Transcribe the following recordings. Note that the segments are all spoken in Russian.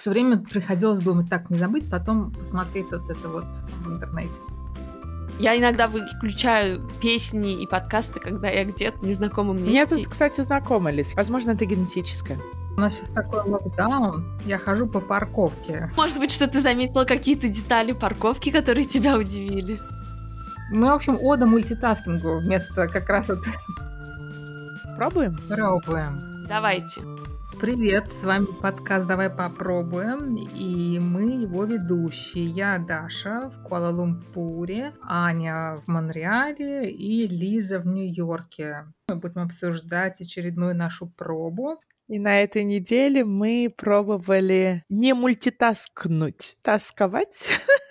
Все время приходилось думать, так, не забыть, потом посмотреть вот это вот в интернете. Я иногда включаю песни и подкасты, когда я где-то в незнакомом месте. Мне тут, кстати, знакомились. Возможно, это генетическое. У нас сейчас такой локдаун, я хожу по парковке. Может быть, что ты заметила какие-то детали парковки, которые тебя удивили? Мы, в общем, ода мультитаскингу вместо как раз вот... Пробуем? Пробуем. Давайте. Привет, с вами подкаст «Давай попробуем», и мы его ведущие. Я Даша в Куала-Лумпуре, Аня в Монреале и Лиза в Нью-Йорке. Мы будем обсуждать очередную нашу пробу. И на этой неделе мы пробовали не мультитаскнуть, тасковать.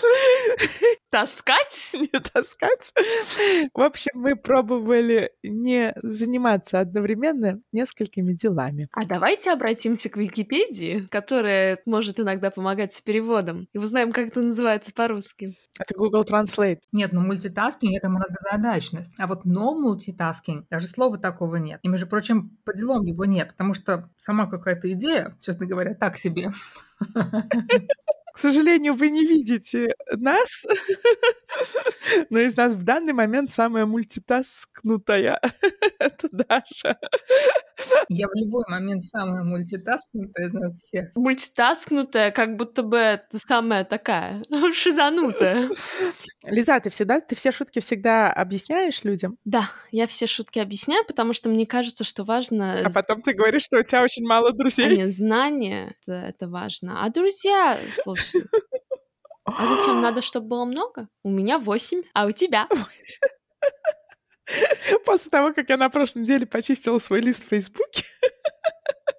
Таскать? Не таскать. В общем, мы пробовали не заниматься одновременно несколькими делами. А давайте обратимся к Википедии, которая может иногда помогать с переводом, и узнаем, как это называется по-русски. Это Google Translate. Нет, ну мультитаскинг — это многозадачность. А вот no multitasking, даже слова такого нет. И, между прочим, по делам его нет, потому что сама какая-то идея, честно говоря, так себе. К сожалению, вы не видите нас, но из нас в данный момент самая мультитаскнутая — это Даша. Я в любой момент самая мультитаскнутая из нас всех. Мультитаскнутая, как будто бы самая такая шизанутая. Лиза, ты всегда, ты все шутки всегда объясняешь людям? Да, я все шутки объясняю, потому что мне кажется, что важно... А потом ты говоришь, что у тебя очень мало друзей. А нет, знания — это, это важно. А друзья, слушай, а зачем надо, чтобы было много? У меня восемь, а у тебя? После того, как я на прошлой неделе почистила свой лист в Фейсбуке.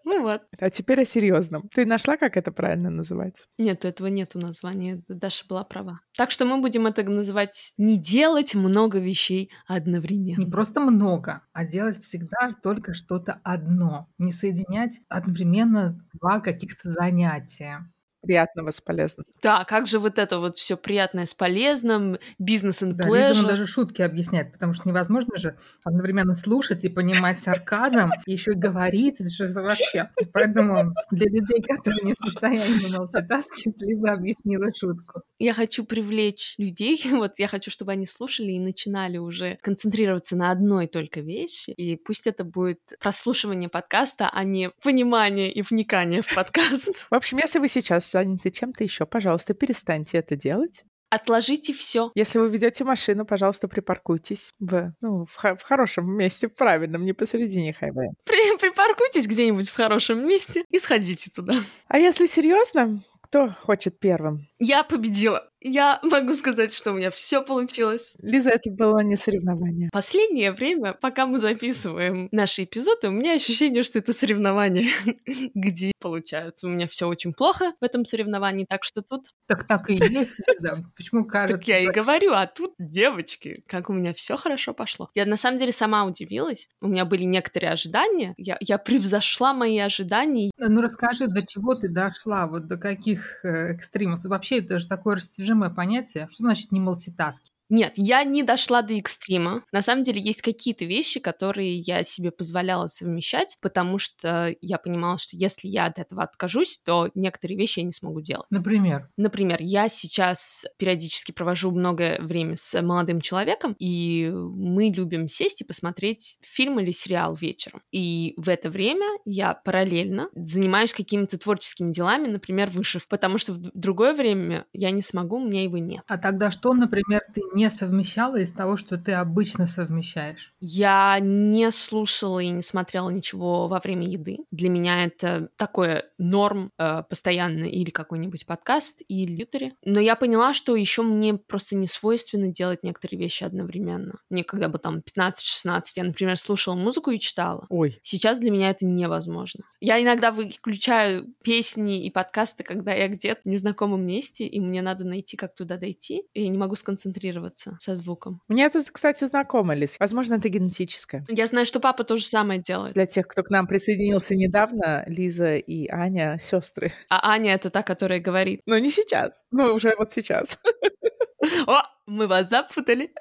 Ну вот. А теперь о серьезном. Ты нашла, как это правильно называется? Нет, этого нету названия. Даша была права. Так что мы будем это называть не делать много вещей одновременно. Не просто много, а делать всегда только что-то одно. Не соединять одновременно два каких-то занятия приятного с полезным. Да, как же вот это вот все приятное с полезным, бизнес and да, pleasure. Лиза даже шутки объясняет, потому что невозможно же одновременно слушать и понимать сарказм, и еще и говорить, это же вообще. Поэтому для людей, которые не в состоянии мультитаскить, Лиза объяснила шутку. Я хочу привлечь людей, вот я хочу, чтобы они слушали и начинали уже концентрироваться на одной только вещи, и пусть это будет прослушивание подкаста, а не понимание и вникание в подкаст. В общем, если вы сейчас заняты чем-то еще, пожалуйста, перестаньте это делать. Отложите все. Если вы ведете машину, пожалуйста, припаркуйтесь в, ну, в, в хорошем месте, в правильном, не посередине хайвея. При, припаркуйтесь где-нибудь в хорошем месте и сходите туда. А если серьезно, кто хочет первым? Я победила. Я могу сказать, что у меня все получилось. Лиза, это было не соревнование. Последнее время, пока мы записываем наши эпизоды, у меня ощущение, что это соревнование, где получается. У меня все очень плохо в этом соревновании, так что тут... Так так и есть, Лиза. Почему кажется? Так я и говорю, а тут, девочки, как у меня все хорошо пошло. Я на самом деле сама удивилась. У меня были некоторые ожидания. Я, я превзошла мои ожидания. Ну расскажи, до чего ты дошла, вот до каких э, экстримов? Вообще это же такое растяжение растяжимое понятие. Что значит не мультитаски? Нет, я не дошла до экстрима. На самом деле есть какие-то вещи, которые я себе позволяла совмещать, потому что я понимала, что если я от этого откажусь, то некоторые вещи я не смогу делать. Например? Например, я сейчас периодически провожу много времени с молодым человеком, и мы любим сесть и посмотреть фильм или сериал вечером. И в это время я параллельно занимаюсь какими-то творческими делами, например, вышив, потому что в другое время я не смогу, у меня его нет. А тогда что, например, ты не совмещала из того, что ты обычно совмещаешь? Я не слушала и не смотрела ничего во время еды. Для меня это такое норм э, постоянно или какой-нибудь подкаст, или ютери. Но я поняла, что еще мне просто не свойственно делать некоторые вещи одновременно. Мне когда бы там 15-16, я, например, слушала музыку и читала. Ой. Сейчас для меня это невозможно. Я иногда выключаю песни и подкасты, когда я где-то в незнакомом месте, и мне надо найти, как туда дойти, и я не могу сконцентрироваться ассоциироваться со звуком. Мне это, кстати, знакомо, Лиз. Возможно, это генетическое. Я знаю, что папа то же самое делает. Для тех, кто к нам присоединился недавно, Лиза и Аня — сестры. А Аня — это та, которая говорит. Но не сейчас. Ну, уже вот сейчас. О, мы вас запутали.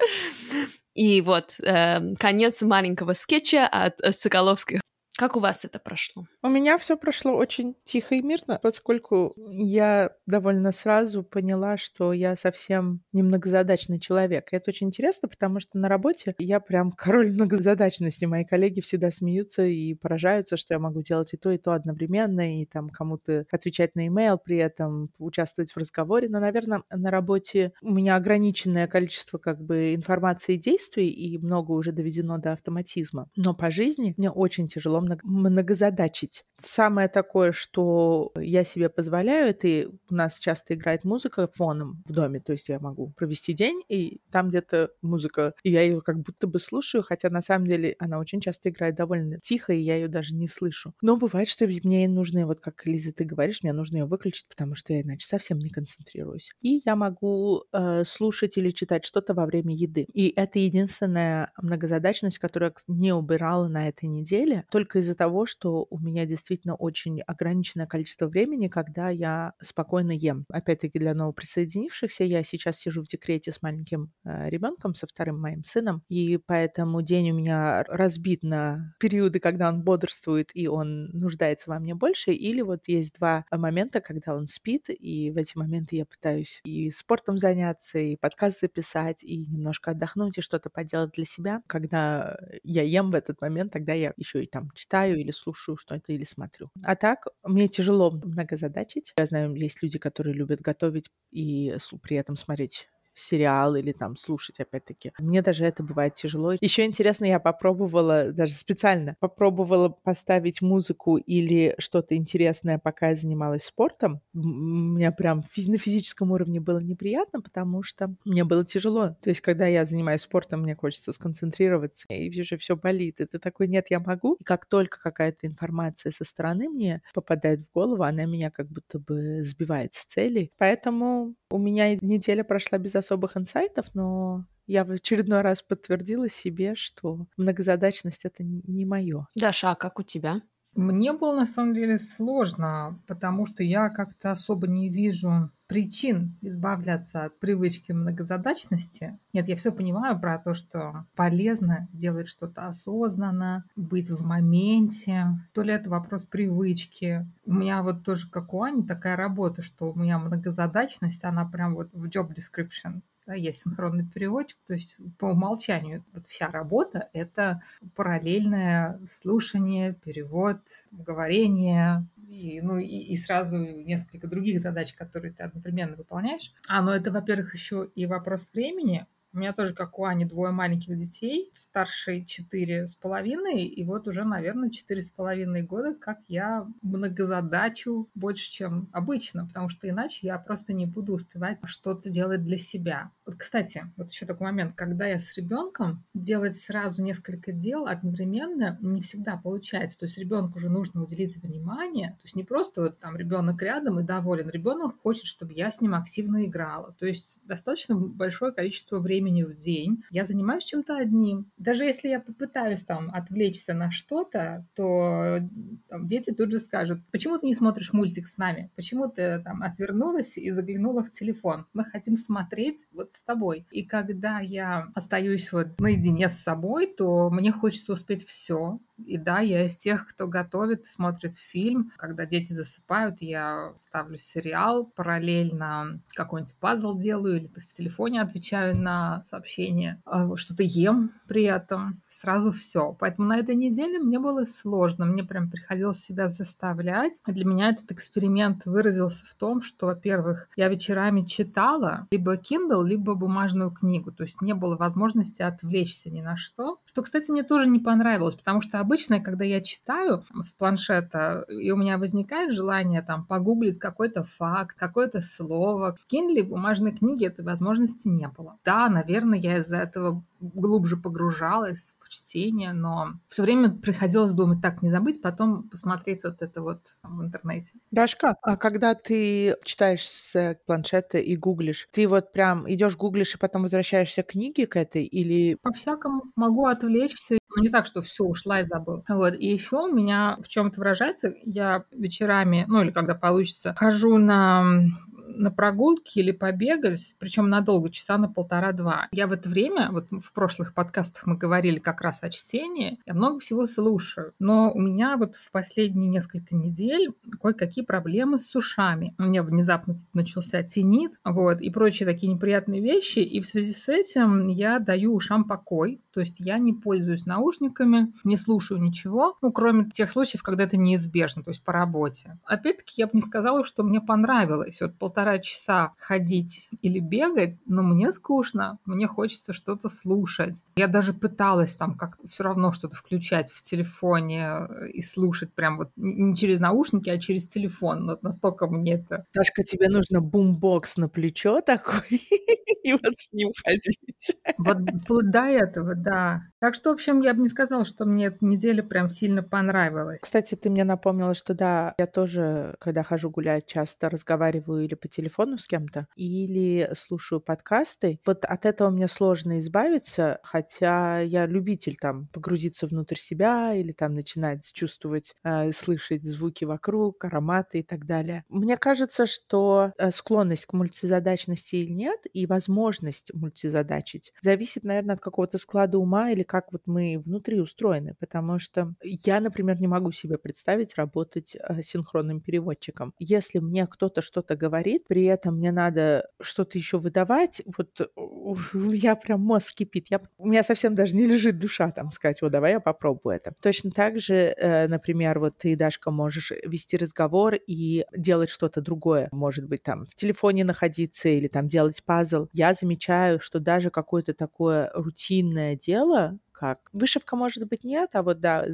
И вот э, конец маленького скетча от Соколовских. Как у вас это прошло? У меня все прошло очень тихо и мирно, поскольку я довольно сразу поняла, что я совсем не многозадачный человек. И это очень интересно, потому что на работе я прям король многозадачности. Мои коллеги всегда смеются и поражаются, что я могу делать и то, и то одновременно, и там кому-то отвечать на имейл, при этом участвовать в разговоре. Но, наверное, на работе у меня ограниченное количество как бы информации и действий, и много уже доведено до автоматизма. Но по жизни мне очень тяжело многозадачить. Самое такое, что я себе позволяю, это у нас часто играет музыка фоном в доме, то есть я могу провести день, и там где-то музыка, и я ее как будто бы слушаю, хотя на самом деле она очень часто играет довольно тихо, и я ее даже не слышу. Но бывает, что мне нужно, вот как Лиза, ты говоришь, мне нужно ее выключить, потому что я иначе совсем не концентрируюсь. И я могу э, слушать или читать что-то во время еды. И это единственная многозадачность, которую я не убирала на этой неделе, только из-за того, что у меня действительно очень ограниченное количество времени, когда я спокойно ем. Опять-таки для новоприсоединившихся я сейчас сижу в декрете с маленьким э, ребенком, со вторым моим сыном, и поэтому день у меня разбит на периоды, когда он бодрствует и он нуждается во мне больше, или вот есть два момента, когда он спит, и в эти моменты я пытаюсь и спортом заняться, и подкаст записать, и немножко отдохнуть, и что-то поделать для себя. Когда я ем в этот момент, тогда я еще и там читаю или слушаю что-то, или смотрю. А так, мне тяжело многозадачить. Я знаю, есть люди, которые любят готовить и при этом смотреть сериал или там слушать, опять-таки. Мне даже это бывает тяжело. Еще интересно, я попробовала, даже специально, попробовала поставить музыку или что-то интересное, пока я занималась спортом. Мне прям на физическом уровне было неприятно, потому что мне было тяжело. То есть, когда я занимаюсь спортом, мне хочется сконцентрироваться, и уже все болит. Ты такой, нет, я могу. И как только какая-то информация со стороны мне попадает в голову, она меня как будто бы сбивает с цели. Поэтому у меня неделя прошла без особых инсайтов, но я в очередной раз подтвердила себе, что многозадачность это не мое. Даша, а как у тебя? Мне было на самом деле сложно, потому что я как-то особо не вижу причин избавляться от привычки многозадачности. Нет, я все понимаю про то, что полезно делать что-то осознанно, быть в моменте. То ли это вопрос привычки. У меня вот тоже, как у Ани, такая работа, что у меня многозадачность, она прям вот в job description да, я синхронный переводчик, то есть по умолчанию вот вся работа — это параллельное слушание, перевод, говорение, и, ну, и, и сразу несколько других задач, которые ты одновременно выполняешь. А, ну это, во-первых, еще и вопрос времени, у меня тоже, как у Ани, двое маленьких детей, старший четыре с половиной, и вот уже, наверное, четыре с половиной года, как я многозадачу больше, чем обычно, потому что иначе я просто не буду успевать что-то делать для себя. Вот, кстати, вот еще такой момент, когда я с ребенком, делать сразу несколько дел одновременно не всегда получается. То есть ребенку уже нужно уделить внимание, то есть не просто вот там ребенок рядом и доволен, ребенок хочет, чтобы я с ним активно играла. То есть достаточно большое количество времени времени в день я занимаюсь чем-то одним. Даже если я попытаюсь там отвлечься на что-то, то там, дети тут же скажут, почему ты не смотришь мультик с нами? Почему ты там отвернулась и заглянула в телефон? Мы хотим смотреть вот с тобой. И когда я остаюсь вот наедине с собой, то мне хочется успеть все. И да, я из тех, кто готовит, смотрит фильм. Когда дети засыпают, я ставлю сериал, параллельно какой-нибудь пазл делаю или в телефоне отвечаю на сообщения, а, что-то ем при этом, сразу все. Поэтому на этой неделе мне было сложно, мне прям приходилось себя заставлять. Для меня этот эксперимент выразился в том, что, во-первых, я вечерами читала либо Kindle, либо бумажную книгу, то есть не было возможности отвлечься ни на что, что, кстати, мне тоже не понравилось, потому что обычно, когда я читаю с планшета, и у меня возникает желание там погуглить какой-то факт, какое-то слово, в Kindle, в бумажной книге этой возможности не было. Да, наверное, я из-за этого глубже погружалась в чтение, но все время приходилось думать, так, не забыть, потом посмотреть вот это вот в интернете. Дашка, а когда ты читаешь с планшета и гуглишь, ты вот прям идешь гуглишь и потом возвращаешься к книге к этой или... По-всякому могу отвлечься, но не так, что все, ушла и забыла. Вот. И еще у меня в чем это выражается, я вечерами, ну или когда получится, хожу на на прогулке или побегать, причем надолго, часа на полтора-два. Я в это время, вот в прошлых подкастах мы говорили как раз о чтении, я много всего слушаю. Но у меня вот в последние несколько недель кое-какие проблемы с ушами. У меня внезапно начался тенит, вот, и прочие такие неприятные вещи. И в связи с этим я даю ушам покой. То есть я не пользуюсь наушниками, не слушаю ничего, ну, кроме тех случаев, когда это неизбежно, то есть по работе. Опять-таки, я бы не сказала, что мне понравилось. Вот полтора часа ходить или бегать, но мне скучно, мне хочется что-то слушать. Я даже пыталась там как все равно что-то включать в телефоне э, и слушать прям вот не через наушники, а через телефон. Вот настолько мне это... Дашка, тебе нужно бумбокс на плечо такой и вот с ним ходить. Вот вплоть до этого, да. Так что, в общем, я бы не сказала, что мне эта неделя прям сильно понравилась. Кстати, ты мне напомнила, что да, я тоже, когда хожу гулять, часто разговариваю или по телефону с кем-то, или слушаю подкасты. Вот от этого мне сложно избавиться, хотя я любитель там погрузиться внутрь себя или там начинать чувствовать, э, слышать звуки вокруг, ароматы и так далее. Мне кажется, что э, склонность к мультизадачности или нет, и возможность мультизадачить зависит, наверное, от какого-то склада ума или как вот мы внутри устроены, потому что я, например, не могу себе представить работать э, синхронным переводчиком. Если мне кто-то что-то говорит, при этом мне надо что-то еще выдавать, вот я прям мозг кипит. Я, у меня совсем даже не лежит душа там сказать, вот давай я попробую это. Точно так же, э, например, вот ты, Дашка, можешь вести разговор и делать что-то другое. Может быть, там в телефоне находиться или там делать пазл. Я замечаю, что даже какое-то такое рутинное дело, как. Вышивка, может быть, нет, а вот, да,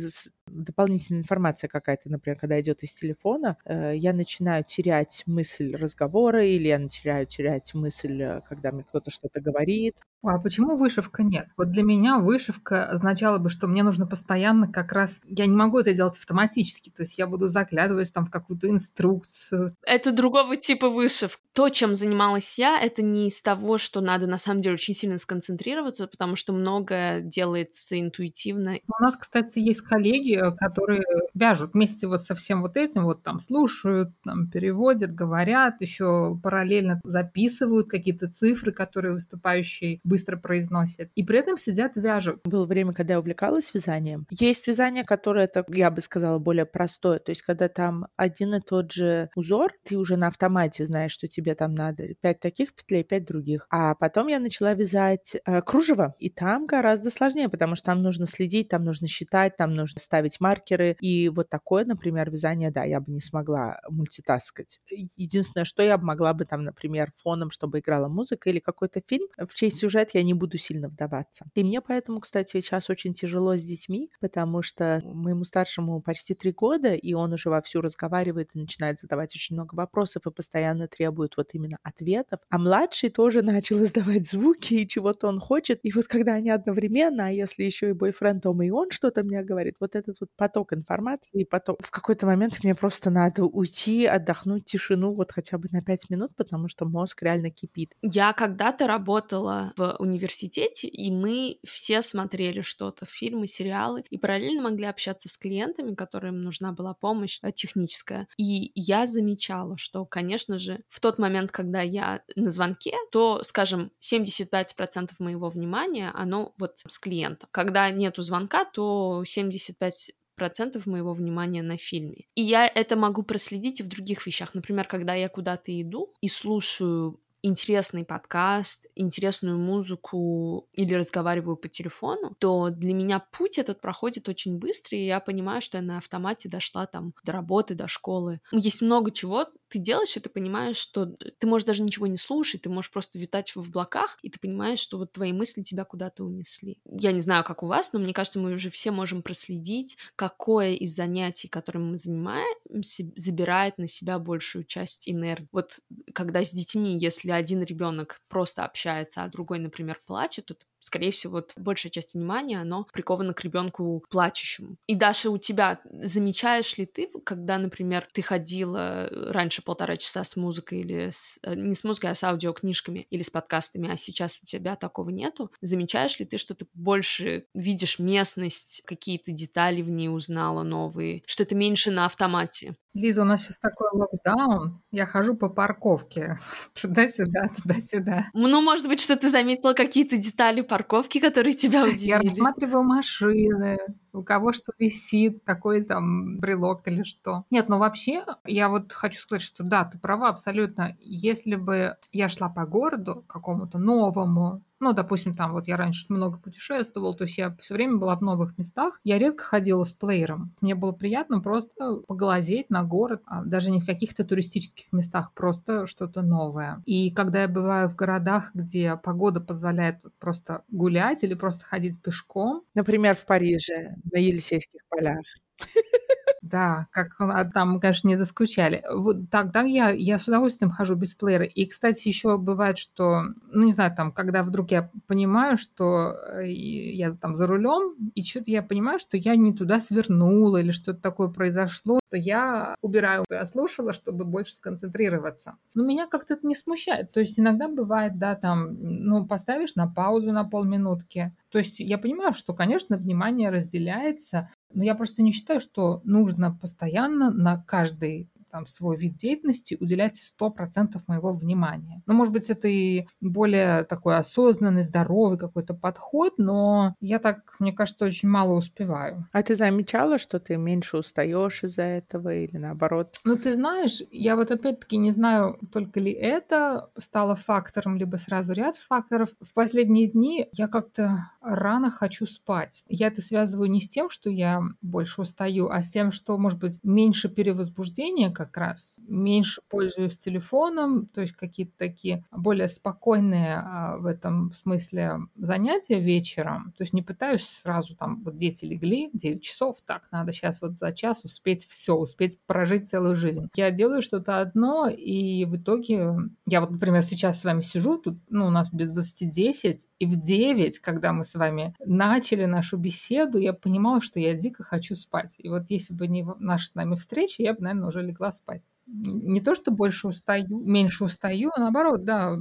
дополнительная информация какая-то, например, когда идет из телефона, э, я начинаю терять мысль разговора или я начинаю терять мысль, э, когда мне кто-то что-то говорит. А почему вышивка нет? Вот для меня вышивка означала бы, что мне нужно постоянно как раз... Я не могу это делать автоматически, то есть я буду заглядывать там в какую-то инструкцию. Это другого типа вышивка. То, чем занималась я, это не из того, что надо на самом деле очень сильно сконцентрироваться, потому что многое делается интуитивно. У нас, кстати, есть коллеги, которые вяжут вместе вот со всем вот этим, вот там слушают, там переводят, говорят, еще параллельно записывают какие-то цифры, которые выступающий быстро произносит. И при этом сидят вяжут. Было время, когда я увлекалась вязанием. Есть вязание, которое, это, я бы сказала, более простое. То есть, когда там один и тот же узор, ты уже на автомате знаешь, что тебе там надо пять таких петлей, пять других. А потом я начала вязать э, кружево, и там гораздо сложнее, потому что там нужно следить, там нужно считать, там нужно ставить маркеры. И вот такое, например, вязание, да, я бы не смогла мультитаскать. Единственное, что я могла бы там, например, фоном, чтобы играла музыка или какой-то фильм, в чей сюжет сюжет я не буду сильно вдаваться. И мне поэтому, кстати, сейчас очень тяжело с детьми, потому что моему старшему почти три года, и он уже вовсю разговаривает и начинает задавать очень много вопросов и постоянно требует вот именно ответов. А младший тоже начал издавать звуки, и чего-то он хочет. И вот когда они одновременно, а если еще и бойфренд дома, и он что-то мне говорит, вот этот вот поток информации, поток... В какой-то момент мне просто надо уйти, отдохнуть, тишину вот хотя бы на пять минут, потому что мозг реально кипит. Я когда-то работала в университете, и мы все смотрели что-то, фильмы, сериалы, и параллельно могли общаться с клиентами, которым нужна была помощь э, техническая. И я замечала, что, конечно же, в тот момент, когда я на звонке, то, скажем, 75% моего внимания, оно вот с клиента. Когда нету звонка, то 75 процентов моего внимания на фильме. И я это могу проследить и в других вещах. Например, когда я куда-то иду и слушаю интересный подкаст, интересную музыку или разговариваю по телефону, то для меня путь этот проходит очень быстро, и я понимаю, что я на автомате дошла там до работы, до школы. Есть много чего, ты делаешь, и ты понимаешь, что ты можешь даже ничего не слушать, ты можешь просто витать в облаках, и ты понимаешь, что вот твои мысли тебя куда-то унесли. Я не знаю, как у вас, но мне кажется, мы уже все можем проследить, какое из занятий, которым мы занимаемся, забирает на себя большую часть энергии. Вот когда с детьми, если один ребенок просто общается, а другой, например, плачет, то ты скорее всего, вот большая часть внимания, оно приковано к ребенку плачущему. И Даша, у тебя замечаешь ли ты, когда, например, ты ходила раньше полтора часа с музыкой или с, э, не с музыкой, а с аудиокнижками или с подкастами, а сейчас у тебя такого нету, замечаешь ли ты, что ты больше видишь местность, какие-то детали в ней узнала новые, что это меньше на автомате? Лиза, у нас сейчас такой локдаун. Я хожу по парковке. Туда-сюда, туда-сюда. Ну, может быть, что ты заметила какие-то детали парковки, которые тебя удивили? Я рассматриваю машины, у кого что висит, какой там брелок или что. Нет, ну вообще, я вот хочу сказать, что да, ты права абсолютно. Если бы я шла по городу какому-то новому, ну, допустим, там вот я раньше много путешествовал, то есть я все время была в новых местах. Я редко ходила с плеером. Мне было приятно просто поглазеть на город, а даже не в каких-то туристических местах, просто что-то новое. И когда я бываю в городах, где погода позволяет просто гулять или просто ходить пешком. Например, в Париже, на Елисейских полях. Да, как а там конечно, не заскучали. Вот тогда я, я с удовольствием хожу без плеера. И, кстати, еще бывает, что, ну, не знаю, там, когда вдруг я понимаю, что э, я там за рулем, и что-то я понимаю, что я не туда свернула или что-то такое произошло, то я убираю, я слушала, чтобы больше сконцентрироваться. Но меня как-то это не смущает. То есть иногда бывает, да, там, ну, поставишь на паузу на полминутки. То есть я понимаю, что, конечно, внимание разделяется, но я просто не считаю, что нужно постоянно на каждый там, свой вид деятельности уделять 100% моего внимания. Ну, может быть, это и более такой осознанный, здоровый какой-то подход, но я так, мне кажется, очень мало успеваю. А ты замечала, что ты меньше устаешь из-за этого или наоборот? Ну, ты знаешь, я вот опять-таки не знаю, только ли это стало фактором, либо сразу ряд факторов. В последние дни я как-то рано хочу спать. Я это связываю не с тем, что я больше устаю, а с тем, что, может быть, меньше перевозбуждения, как как раз. Меньше пользуюсь телефоном, то есть какие-то такие более спокойные а, в этом смысле занятия вечером. То есть не пытаюсь сразу там, вот дети легли, 9 часов, так, надо сейчас вот за час успеть все, успеть прожить целую жизнь. Я делаю что-то одно, и в итоге я вот, например, сейчас с вами сижу, тут, ну, у нас без 20 10, и в 9, когда мы с вами начали нашу беседу, я понимала, что я дико хочу спать. И вот если бы не наша с нами встреча, я бы, наверное, уже легла спать. Не то, что больше устаю, меньше устаю, а наоборот, да,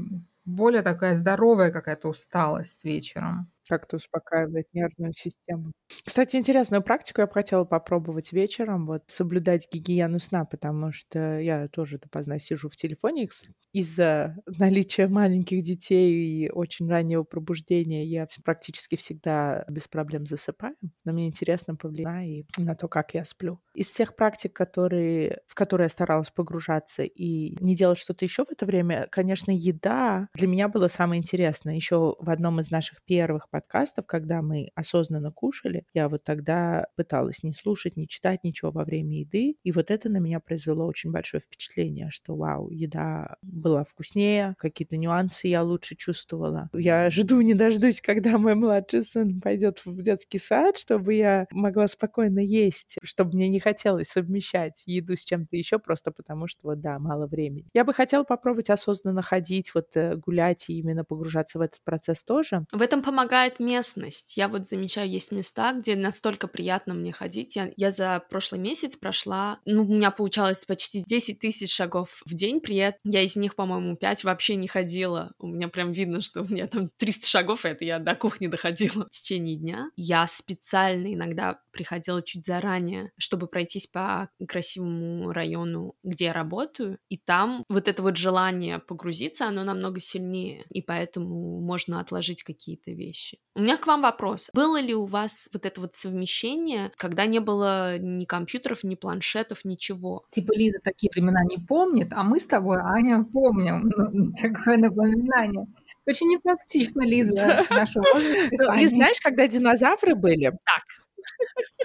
более такая здоровая какая-то усталость вечером как-то успокаивает нервную систему. Кстати, интересную практику я бы хотела попробовать вечером, вот соблюдать гигиену сна, потому что я тоже допоздна сижу в телефоне из-за наличия маленьких детей и очень раннего пробуждения я практически всегда без проблем засыпаю, но мне интересно повлиять и на то, как я сплю. Из всех практик, которые, в которые я старалась погружаться и не делать что-то еще в это время, конечно, еда для меня была самое интересное. Еще в одном из наших первых подкастов, когда мы осознанно кушали, я вот тогда пыталась не слушать, не читать ничего во время еды. И вот это на меня произвело очень большое впечатление, что вау, еда была вкуснее, какие-то нюансы я лучше чувствовала. Я жду не дождусь, когда мой младший сын пойдет в детский сад, чтобы я могла спокойно есть, чтобы мне не хотелось совмещать еду с чем-то еще, просто потому что вот да, мало времени. Я бы хотела попробовать осознанно ходить, вот э, гулять и именно погружаться в этот процесс тоже. В этом помогает помогает местность. Я вот замечаю, есть места, где настолько приятно мне ходить. Я, я за прошлый месяц прошла, ну, у меня получалось почти 10 тысяч шагов в день, при этом я из них, по-моему, 5 вообще не ходила. У меня прям видно, что у меня там 300 шагов, это я до кухни доходила в течение дня. Я специально иногда приходила чуть заранее, чтобы пройтись по красивому району, где я работаю, и там вот это вот желание погрузиться, оно намного сильнее, и поэтому можно отложить какие-то вещи вещи. У меня к вам вопрос. Было ли у вас вот это вот совмещение, когда не было ни компьютеров, ни планшетов, ничего? Типа Лиза такие времена не помнит, а мы с тобой, Аня, помним ну, такое напоминание. Очень непрактично, Лиза, нашу ну, Лиз, знаешь, когда динозавры были? Так,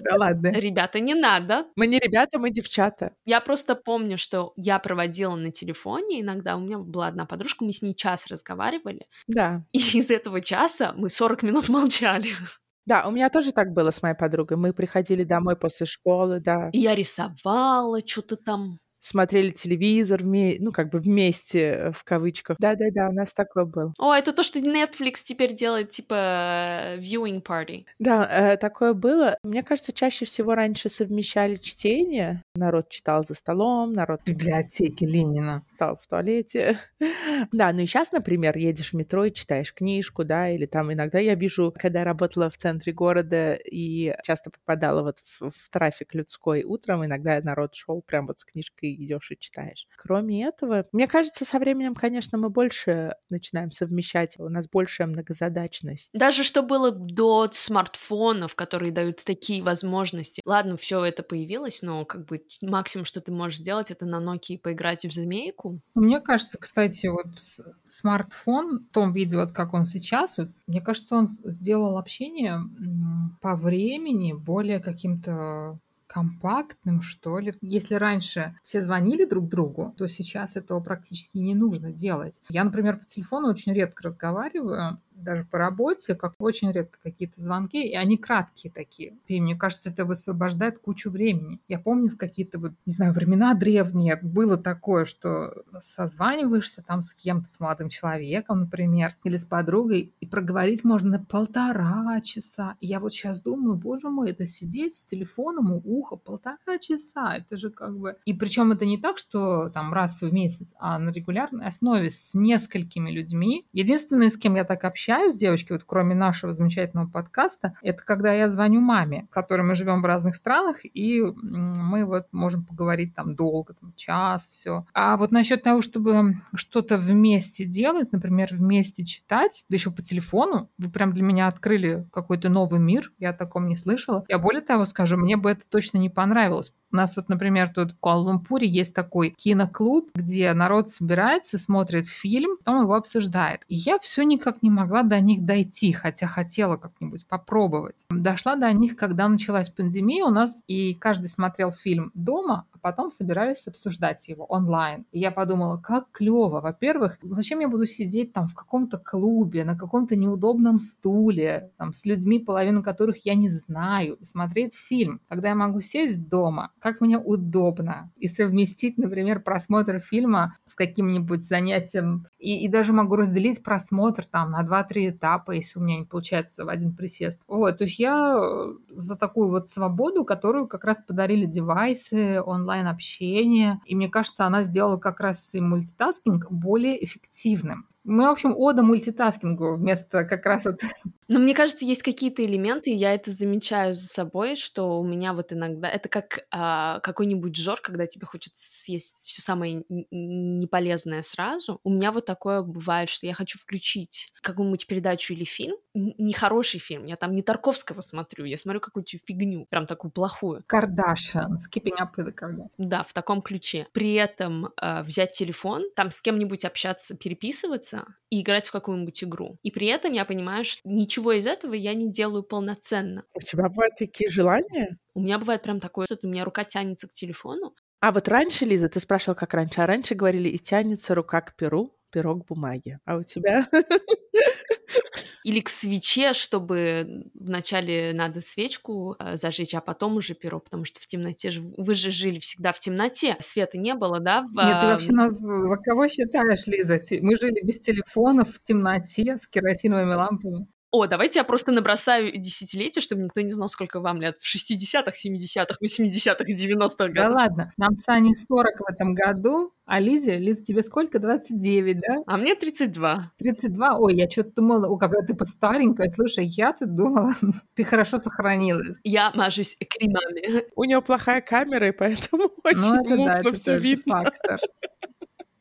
да ладно. Ребята, не надо. Мы не ребята, мы девчата. Я просто помню, что я проводила на телефоне иногда. У меня была одна подружка, мы с ней час разговаривали. Да. И из этого часа мы 40 минут молчали. Да, у меня тоже так было с моей подругой. Мы приходили домой после школы, да. И я рисовала что-то там смотрели телевизор, вме... ну, как бы вместе, э, в кавычках. Да-да-да, у нас такое было. О, это то, что Netflix теперь делает, типа, viewing party. Да, э, такое было. Мне кажется, чаще всего раньше совмещали чтение. Народ читал за столом, народ... В библиотеке Ленина. Читал в туалете. да, ну и сейчас, например, едешь в метро и читаешь книжку, да, или там иногда я вижу, когда я работала в центре города и часто попадала вот в, в трафик людской утром, иногда народ шел прям вот с книжкой идешь и читаешь. Кроме этого, мне кажется, со временем, конечно, мы больше начинаем совмещать, у нас большая многозадачность. Даже что было до смартфонов, которые дают такие возможности. Ладно, все это появилось, но как бы максимум, что ты можешь сделать, это на Nokia поиграть в змейку. Мне кажется, кстати, вот смартфон в том виде, вот как он сейчас, вот, мне кажется, он сделал общение по времени более каким-то компактным, что ли. Если раньше все звонили друг другу, то сейчас этого практически не нужно делать. Я, например, по телефону очень редко разговариваю, даже по работе, как очень редко какие-то звонки, и они краткие такие. И мне кажется, это высвобождает кучу времени. Я помню в какие-то вот, не знаю, времена древние было такое, что созваниваешься там с кем-то, с молодым человеком, например, или с подругой, и проговорить можно полтора часа. И я вот сейчас думаю, боже мой, это сидеть с телефоном у уха полтора часа, это же как бы... И причем это не так, что там раз в месяц, а на регулярной основе с несколькими людьми. Единственное, с кем я так общаюсь, с девочкой, вот кроме нашего замечательного подкаста, это когда я звоню маме, с которой мы живем в разных странах, и мы вот можем поговорить там долго, там, час, все. А вот насчет того, чтобы что-то вместе делать, например, вместе читать, да еще по телефону, вы прям для меня открыли какой-то новый мир, я о таком не слышала. Я более того скажу, мне бы это точно не понравилось, у нас вот, например, тут в Куала-Лумпуре есть такой киноклуб, где народ собирается, смотрит фильм, потом его обсуждает. И я все никак не могла до них дойти, хотя хотела как-нибудь попробовать. Дошла до них, когда началась пандемия у нас, и каждый смотрел фильм дома, а потом собирались обсуждать его онлайн. И я подумала, как клево. Во-первых, зачем я буду сидеть там в каком-то клубе, на каком-то неудобном стуле, там, с людьми, половину которых я не знаю, смотреть фильм, когда я могу сесть дома, как мне удобно, и совместить, например, просмотр фильма с каким-нибудь занятием, и, и даже могу разделить просмотр там на 2-3 этапа, если у меня не получается в один присест. Вот, то есть я э, за такую вот свободу, которую как раз подарили девайсы, онлайн-общение, и мне кажется, она сделала как раз и мультитаскинг более эффективным. Мы, в общем, ода мультитаскингу вместо как раз вот... Но мне кажется, есть какие-то элементы, и я это замечаю за собой, что у меня вот иногда... Это как а, какой-нибудь жор, когда тебе хочется съесть все самое неполезное сразу. У меня вот такое бывает, что я хочу включить какую-нибудь передачу или фильм, нехороший фильм, я там не Тарковского смотрю, я смотрю какую-то фигню, прям такую плохую. Kardashian, Keeping Up with the Kardashians. Да, в таком ключе. При этом э, взять телефон, там с кем-нибудь общаться, переписываться и играть в какую-нибудь игру. И при этом я понимаю, что ничего из этого я не делаю полноценно. У тебя бывают такие желания? У меня бывает прям такое, что у меня рука тянется к телефону. А вот раньше, Лиза, ты спрашивала, как раньше, а раньше говорили, и тянется рука к перу, пирог бумаги. А у тебя? Или к свече, чтобы вначале надо свечку э, зажечь, а потом уже перо, потому что в темноте же... Вы же жили всегда в темноте, света не было, да? В... Нет, ты вообще нас за кого считаешь, Лиза? Мы жили без телефонов, в темноте, с керосиновыми лампами. О, давайте я просто набросаю десятилетия, чтобы никто не знал, сколько вам лет. В 60-х, 70-х, 80-х и 90-х годах. Да ладно, нам с Аней 40 в этом году, а Лизе, Лиза, тебе сколько? 29, да? А мне 32. 32? Ой, я что-то думала, о, какая ты постаренькая. Слушай, я-то думала, ты хорошо сохранилась. Я мажусь кремами. У нее плохая камера, и поэтому очень ну, это, мутно да, это все видно. фактор.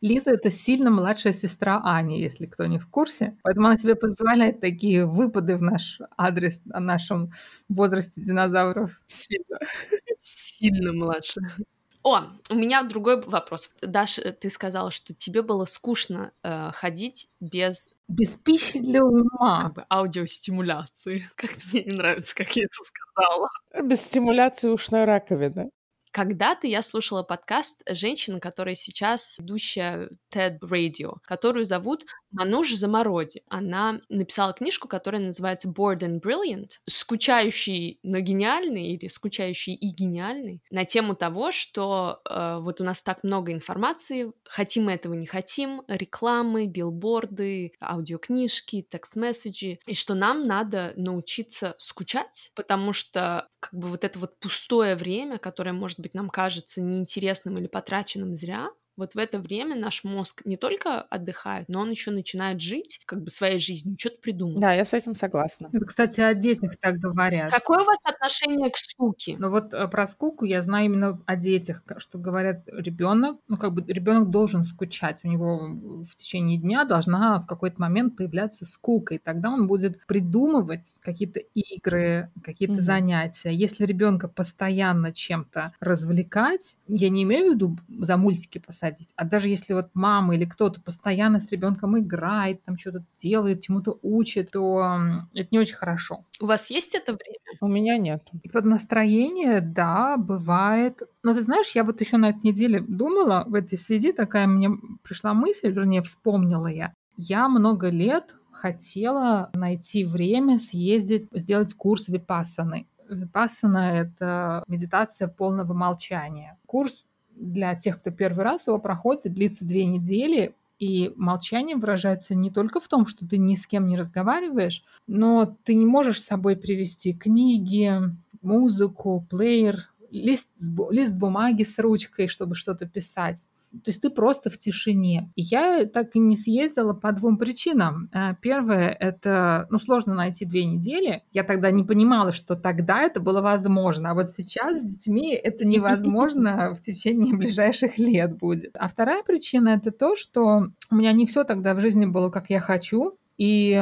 Лиза — это сильно младшая сестра Ани, если кто не в курсе. Поэтому она тебе позволяет такие выпады в наш адрес о нашем возрасте динозавров. Сильно. Сильно младше. О, у меня другой вопрос. Даша, ты сказала, что тебе было скучно э, ходить без без пищи для ума. Как бы аудиостимуляции. Как мне не нравится, как я это сказала. Без стимуляции ушной раковины. Когда-то я слушала подкаст женщины, которая сейчас ведущая TED Radio, которую зовут Мануш Замороди. Она написала книжку, которая называется Bored and Brilliant, скучающий, но гениальный, или скучающий и гениальный, на тему того, что э, вот у нас так много информации, хотим мы этого, не хотим, рекламы, билборды, аудиокнижки, текст-месседжи, и что нам надо научиться скучать, потому что как бы вот это вот пустое время, которое, может быть, нам кажется неинтересным или потраченным зря, вот в это время наш мозг не только отдыхает, но он еще начинает жить как бы своей жизнью, что-то придумать. Да, я с этим согласна. Это, кстати, о детях так говорят. Какое у вас отношение к скуке? Ну вот э, про скуку я знаю именно о детях, что говорят ребенок, ну как бы ребенок должен скучать, у него в течение дня должна в какой-то момент появляться скука, и тогда он будет придумывать какие-то игры, какие-то угу. занятия. Если ребенка постоянно чем-то развлекать, я не имею в виду за мультики посадить, садись. А даже если вот мама или кто-то постоянно с ребенком играет, там что-то делает, чему-то учит, то это не очень хорошо. У вас есть это время? У меня нет. И под настроение, да, бывает. Но ты знаешь, я вот еще на этой неделе думала в этой связи, такая мне пришла мысль, вернее, вспомнила я. Я много лет хотела найти время съездить, сделать курс випассаны. Випассана — это медитация полного молчания. Курс для тех, кто первый раз его проходит, длится две недели, и молчание выражается не только в том, что ты ни с кем не разговариваешь, но ты не можешь с собой привести книги, музыку, плеер, лист, лист бумаги с ручкой, чтобы что-то писать. То есть ты просто в тишине. Я так и не съездила по двум причинам. Э, первое – это, ну, сложно найти две недели. Я тогда не понимала, что тогда это было возможно. А вот сейчас с детьми это невозможно в течение ближайших лет будет. А вторая причина – это то, что у меня не все тогда в жизни было, как я хочу. И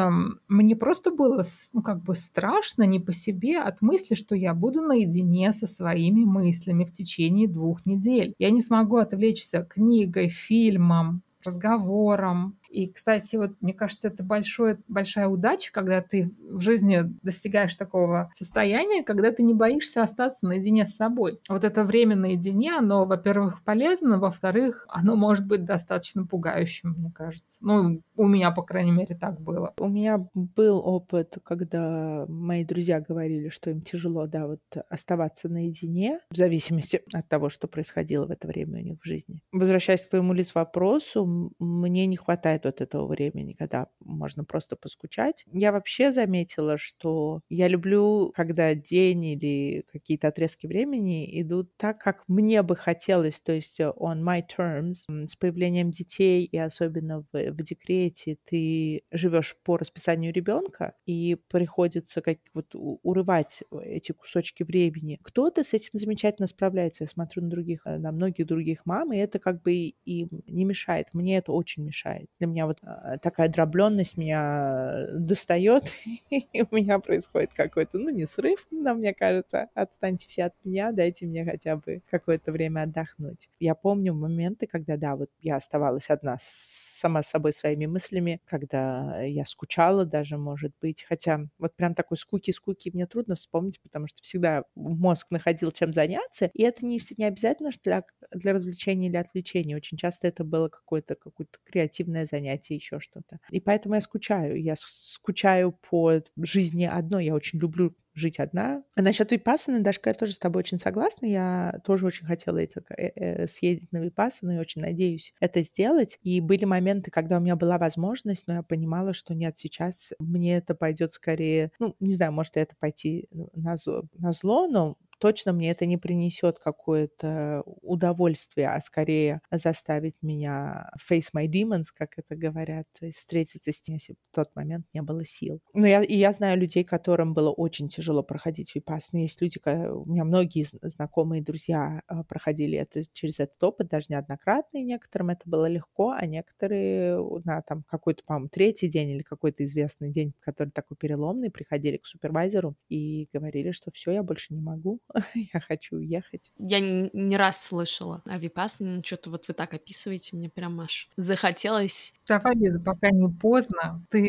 мне просто было, ну, как бы страшно не по себе от мысли, что я буду наедине со своими мыслями в течение двух недель. Я не смогу отвлечься книгой, фильмом, разговором, и, кстати, вот мне кажется, это большое, большая удача, когда ты в жизни достигаешь такого состояния, когда ты не боишься остаться наедине с собой. Вот это время наедине, оно, во-первых, полезно, во-вторых, оно может быть достаточно пугающим, мне кажется. Ну, у меня, по крайней мере, так было. У меня был опыт, когда мои друзья говорили, что им тяжело, да, вот оставаться наедине, в зависимости от того, что происходило в это время у них в жизни. Возвращаясь к твоему лист вопросу, мне не хватает от этого времени, когда можно просто поскучать. Я вообще заметила, что я люблю, когда день или какие-то отрезки времени идут так, как мне бы хотелось, то есть э, on my terms. С появлением детей и особенно в, в декрете ты живешь по расписанию ребенка и приходится как вот урывать эти кусочки времени. Кто-то с этим замечательно справляется. Я смотрю на других, э, на многих других мам, и это как бы им не мешает. Мне это очень мешает. Для меня вот а, такая дробленность меня достает, и у меня происходит какой-то, ну, не срыв, но мне кажется, отстаньте все от меня, дайте мне хотя бы какое-то время отдохнуть. Я помню моменты, когда, да, вот я оставалась одна сама с собой своими мыслями, когда я скучала даже, может быть, хотя вот прям такой скуки-скуки мне трудно вспомнить, потому что всегда мозг находил чем заняться, и это не, не обязательно для, для развлечения или отвлечения. Очень часто это было какое-то какое-то креативное занятие, занятия, еще что-то. И поэтому я скучаю. Я скучаю по жизни одной. Я очень люблю жить одна. А насчет випассаны, Дашка, я тоже с тобой очень согласна. Я тоже очень хотела это, э, э, съездить на випассану и очень надеюсь это сделать. И были моменты, когда у меня была возможность, но я понимала, что нет, сейчас мне это пойдет скорее, ну, не знаю, может это пойти на зло, на зло но точно мне это не принесет какое-то удовольствие, а скорее заставит меня face my demons, как это говорят, то есть встретиться с ним, если в тот момент не было сил. Но я, и я знаю людей, которым было очень тяжело проходить випассану. Есть люди, у меня многие знакомые друзья а, проходили это через этот опыт, даже неоднократно, и некоторым это было легко, а некоторые на там какой-то, по-моему, третий день или какой-то известный день, который такой переломный, приходили к супервайзеру и говорили, что все, я больше не могу, я хочу уехать. Я не раз слышала о Випассане, что-то вот вы так описываете, мне прям аж захотелось. Шафабиза, пока не поздно, ты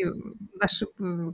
наш, э,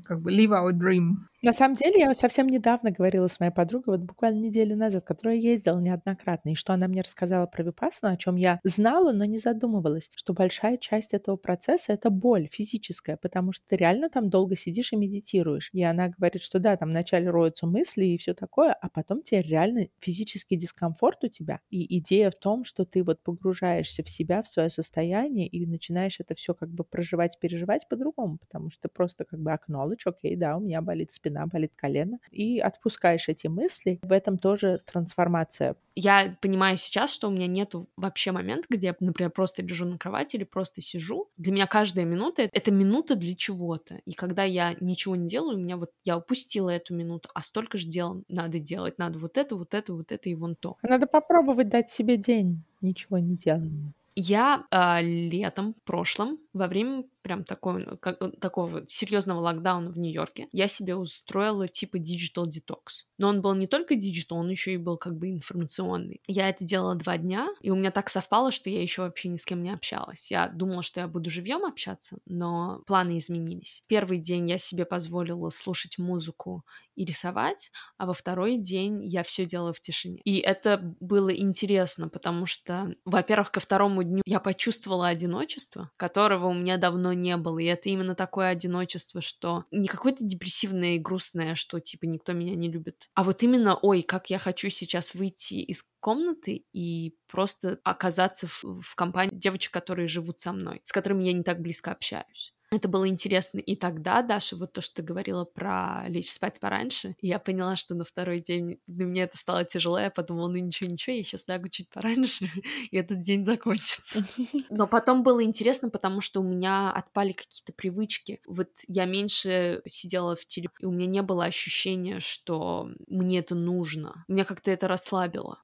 как бы, live our dream. На самом деле, я совсем недавно говорила с моей подругой, вот буквально неделю назад, которая ездила неоднократно, и что она мне рассказала про випассану, о чем я знала, но не задумывалась, что большая часть этого процесса — это боль физическая, потому что ты реально там долго сидишь и медитируешь. И она говорит, что да, там вначале роются мысли и все такое, а потом тебе реально физический дискомфорт у тебя. И идея в том, что ты вот погружаешься в себя, в свое состояние и начинаешь это все как бы проживать, переживать по-другому, потому что просто как бы acknowledge, окей, да, у меня болит спина, болит колено, и отпускаешь эти мысли. В этом тоже трансформация. Я понимаю сейчас, что у меня нет вообще момента, где я, например, просто лежу на кровати или просто сижу. Для меня каждая минута — это минута для чего-то. И когда я ничего не делаю, у меня вот я упустила эту минуту, а столько же дел надо делать. Надо вот это, вот это, вот это и вон то. Надо попробовать дать себе день ничего не делания. Я э, летом прошлом, во время прям такой, как, э, такого серьезного локдауна в Нью-Йорке, я себе устроила типа digital detox. Но он был не только digital, он еще и был как бы информационный. Я это делала два дня, и у меня так совпало, что я еще вообще ни с кем не общалась. Я думала, что я буду живьем общаться, но планы изменились. Первый день я себе позволила слушать музыку и рисовать, а во второй день я все делала в тишине. И это было интересно, потому что, во-первых, ко второму дню я почувствовала одиночество, которого у меня давно не было. И это именно такое одиночество, что не какое-то депрессивное и грустное, что типа никто меня не любит, а вот именно, ой, как я хочу сейчас выйти из комнаты и просто оказаться в, в компании девочек, которые живут со мной, с которыми я не так близко общаюсь. Это было интересно. И тогда, Даша, вот то, что ты говорила про лечь спать пораньше, я поняла, что на второй день для меня это стало тяжело. Я подумала, ну ничего-ничего, я сейчас лягу чуть пораньше, и этот день закончится. Но потом было интересно, потому что у меня отпали какие-то привычки. Вот я меньше сидела в теле, и у меня не было ощущения, что мне это нужно. Меня как-то это расслабило.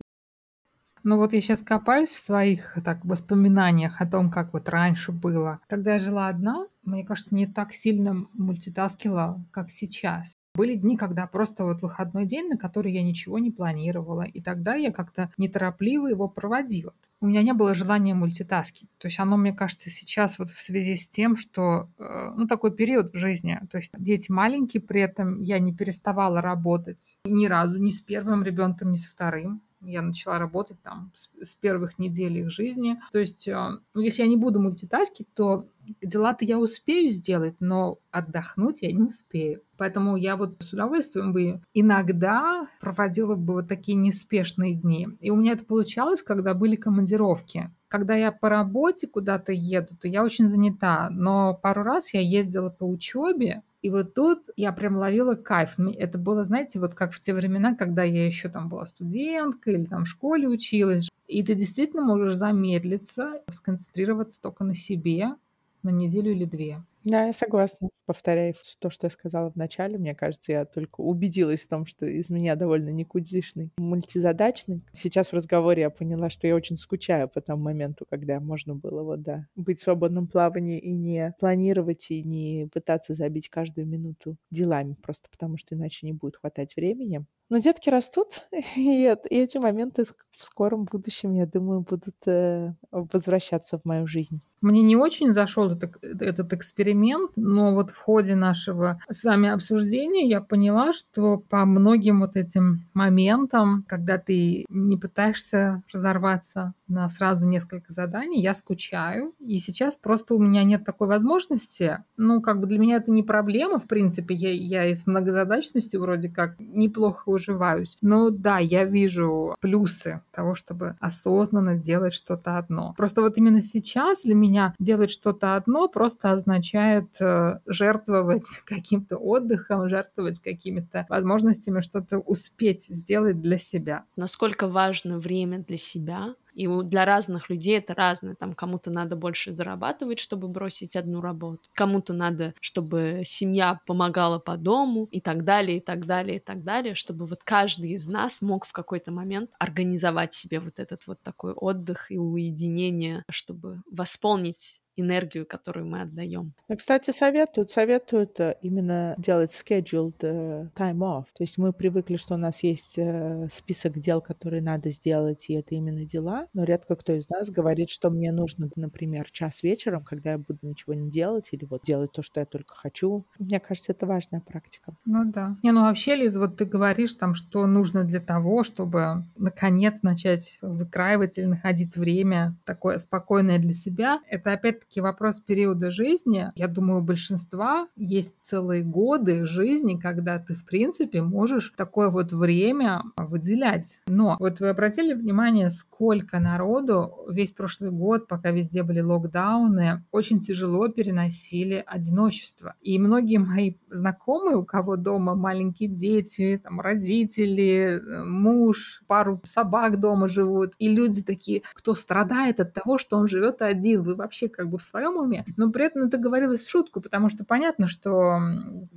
Ну вот я сейчас копаюсь в своих так воспоминаниях о том, как вот раньше было. Тогда я жила одна, мне кажется, не так сильно мультитаскила, как сейчас. Были дни, когда просто вот выходной день, на который я ничего не планировала, и тогда я как-то неторопливо его проводила. У меня не было желания мультитаскить. То есть оно, мне кажется, сейчас вот в связи с тем, что, э, ну, такой период в жизни. То есть дети маленькие, при этом я не переставала работать ни разу, ни с первым ребенком, ни со вторым. Я начала работать там с, с первых недель их жизни. То есть, э, ну, если я не буду мультитаскить, то дела-то я успею сделать, но отдохнуть я не успею. Поэтому я вот с удовольствием бы иногда проводила бы вот такие неспешные дни. И у меня это получалось, когда были командировки. Когда я по работе куда-то еду, то я очень занята. Но пару раз я ездила по учебе, и вот тут я прям ловила кайф. Это было, знаете, вот как в те времена, когда я еще там была студенткой или там в школе училась. И ты действительно можешь замедлиться, сконцентрироваться только на себе на неделю или две. Да, я согласна. Повторяю то, что я сказала в начале, мне кажется, я только убедилась в том, что из меня довольно никудишный, мультизадачный. Сейчас в разговоре я поняла, что я очень скучаю по тому моменту, когда можно было вот, да, быть в свободном плавании и не планировать, и не пытаться забить каждую минуту делами, просто потому что иначе не будет хватать времени. Но детки растут, и, эти моменты в скором будущем, я думаю, будут э, возвращаться в мою жизнь. Мне не очень зашел этот, этот эксперимент, но вот в ходе нашего с вами обсуждения я поняла, что по многим вот этим моментам, когда ты не пытаешься разорваться на сразу несколько заданий, я скучаю. И сейчас просто у меня нет такой возможности. Ну, как бы для меня это не проблема, в принципе. Я, я и с вроде как неплохо уживаюсь. Но да, я вижу плюсы того, чтобы осознанно делать что-то одно. Просто вот именно сейчас для меня делать что-то одно просто означает э, жертвовать каким-то отдыхом, жертвовать какими-то возможностями что-то успеть сделать для себя. Насколько важно время для себя, и для разных людей это разное. Там кому-то надо больше зарабатывать, чтобы бросить одну работу. Кому-то надо, чтобы семья помогала по дому и так далее, и так далее, и так далее, чтобы вот каждый из нас мог в какой-то момент организовать себе вот этот вот такой отдых и уединение, чтобы восполнить энергию, которую мы отдаем. Ну, кстати, советуют, советуют э, именно делать scheduled э, time off. То есть мы привыкли, что у нас есть э, список дел, которые надо сделать, и это именно дела. Но редко кто из нас говорит, что мне нужно, например, час вечером, когда я буду ничего не делать, или вот делать то, что я только хочу. Мне кажется, это важная практика. Ну да. Не, ну вообще, Лиз, вот ты говоришь там, что нужно для того, чтобы наконец начать выкраивать или находить время такое спокойное для себя. Это опять-таки вопрос периода жизни. Я думаю, у большинства есть целые годы жизни, когда ты, в принципе, можешь такое вот время выделять. Но вот вы обратили внимание, сколько народу весь прошлый год, пока везде были локдауны, очень тяжело переносили одиночество. И многие мои знакомые, у кого дома маленькие дети, там, родители, муж, пару собак дома живут, и люди такие, кто страдает от того, что он живет один, вы вообще как бы в своем уме? Но при этом это говорилось в шутку, потому что понятно, что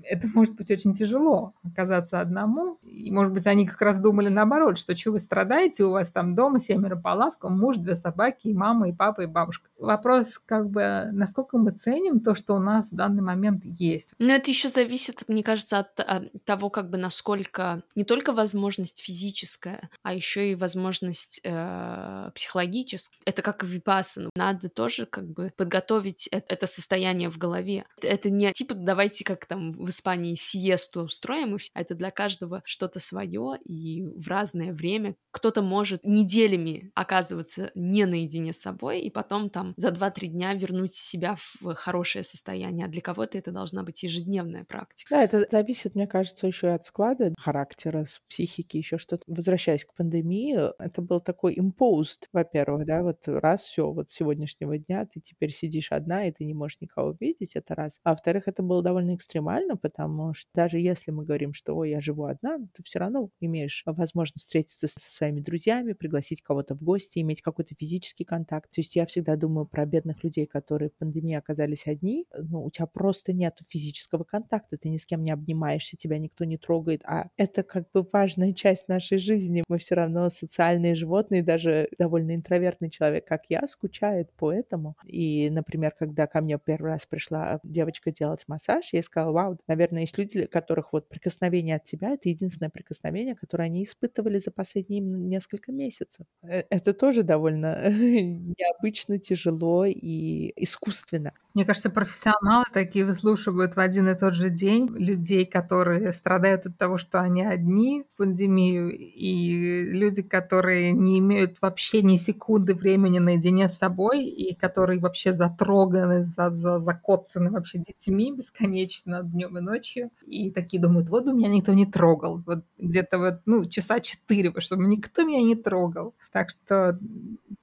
это может быть очень тяжело оказаться одному, и, может быть, они как раз думали наоборот, что что вы страдаете, у вас там дома семеро по лавкам, муж, две собаки, и мама, и папа, и бабушка. Вопрос, как бы, насколько мы ценим то, что у нас в данный момент есть. Но это еще зависит, мне кажется, от, от того, как бы насколько не только возможность физическая, а еще и возможность э, психологическая. Это как в випассану. Надо тоже как бы подготовить это, состояние в голове. Это, не типа давайте как там в Испании сиесту устроим, а это для каждого что-то свое и в разное время. Кто-то может неделями оказываться не наедине с собой и потом там за 2-3 дня вернуть себя в хорошее состояние, а для кого-то это должна быть ежедневная практика. Да, это зависит, мне кажется, еще и от склада характера, психики, еще что-то. Возвращаясь к пандемии, это был такой imposed, во-первых, да, вот раз, все, вот с сегодняшнего дня ты теперь сидишь одна, и ты не можешь никого видеть, это раз. А во-вторых, это было довольно экстремально, потому что даже если мы говорим, что, ой, я живу одна, ты все равно имеешь возможность встретиться со своими друзьями, пригласить кого-то в гости, иметь какой-то физический контакт. То есть я всегда думаю про бедных людей, которые в пандемии оказались одни. Ну, у тебя просто нет физического контакта, ты ни с кем не обнимаешься, тебя никто не трогает, а это как бы важная часть нашей жизни. Мы все равно социальные животные, даже довольно интровертный человек, как я, скучает по этому. И, например, когда ко мне первый раз пришла девочка делать массаж, я сказала, вау, наверное, есть люди, которых вот прикосновение от тебя — это единственное прикосновение, которое они испытывали за последние несколько месяцев. Э, это тоже довольно необычно, тяжело и искусственно. Мне кажется, профессионалы такие выслушивают в один и тот же день людей, которые страдают от того, что они одни в пандемию, и люди, которые не имеют вообще ни секунды времени наедине с собой, и которые вообще затроганы, за, за, закоцаны вообще детьми бесконечно днем и ночью. И такие думают, вот бы меня никто не трогал. Вот где-то вот, ну, часа четыре, чтобы никто меня не трогал. Так что,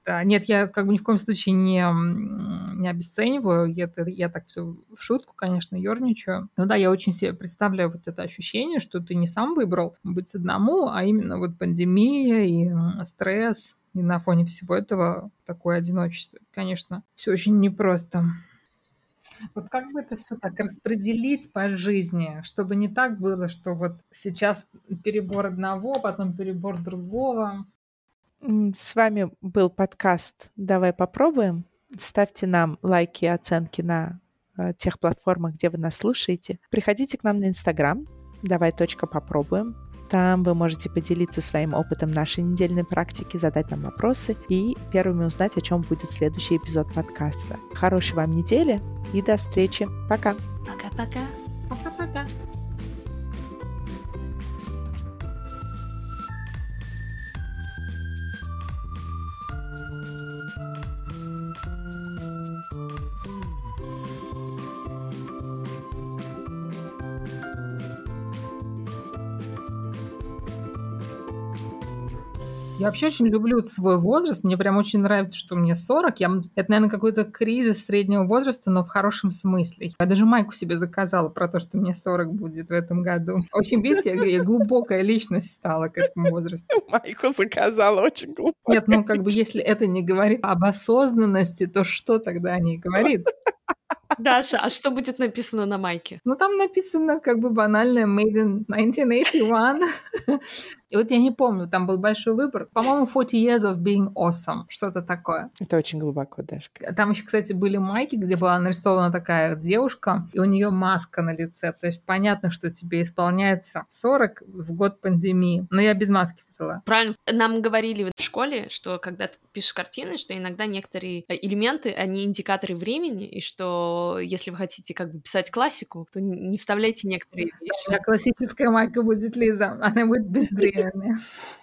да, нет, я как бы ни в коем случае не, не обесцениваю это я так все в шутку, конечно, ерничаю. Но да, я очень себе представляю вот это ощущение, что ты не сам выбрал быть одному, а именно вот пандемия и стресс, и на фоне всего этого такое одиночество. Конечно, все очень непросто. Вот как бы это все так распределить по жизни, чтобы не так было, что вот сейчас перебор одного, потом перебор другого. С вами был подкаст «Давай попробуем». Ставьте нам лайки и оценки на э, тех платформах, где вы нас слушаете. Приходите к нам на Инстаграм. Давай точка попробуем. Там вы можете поделиться своим опытом нашей недельной практики, задать нам вопросы и первыми узнать, о чем будет следующий эпизод подкаста. Хорошей вам недели и до встречи. Пока. Пока-пока. Пока-пока. Я вообще очень люблю свой возраст. Мне прям очень нравится, что мне 40. Я, это, наверное, какой-то кризис среднего возраста, но в хорошем смысле. Я даже майку себе заказала про то, что мне 40 будет в этом году. Очень, видите, я, я глубокая личность стала к этому возрасту. Майку заказала очень глубоко. Нет, ну как бы если это не говорит об осознанности, то что тогда не говорит? Даша, а что будет написано на майке? Ну, там написано как бы банальное Made in 1981. И вот я не помню, там был большой выбор. По-моему, 40 years of being awesome, что-то такое. Это очень глубоко, Дашка. Там еще, кстати, были майки, где была нарисована такая девушка, и у нее маска на лице. То есть понятно, что тебе исполняется 40 в год пандемии. Но я без маски взяла. Правильно. Нам говорили в школе, что когда ты пишешь картины, что иногда некоторые э, элементы, они индикаторы времени, и что если вы хотите как бы писать классику, то не вставляйте некоторые вещи. Да, классическая майка будет Лиза, она будет 有没有？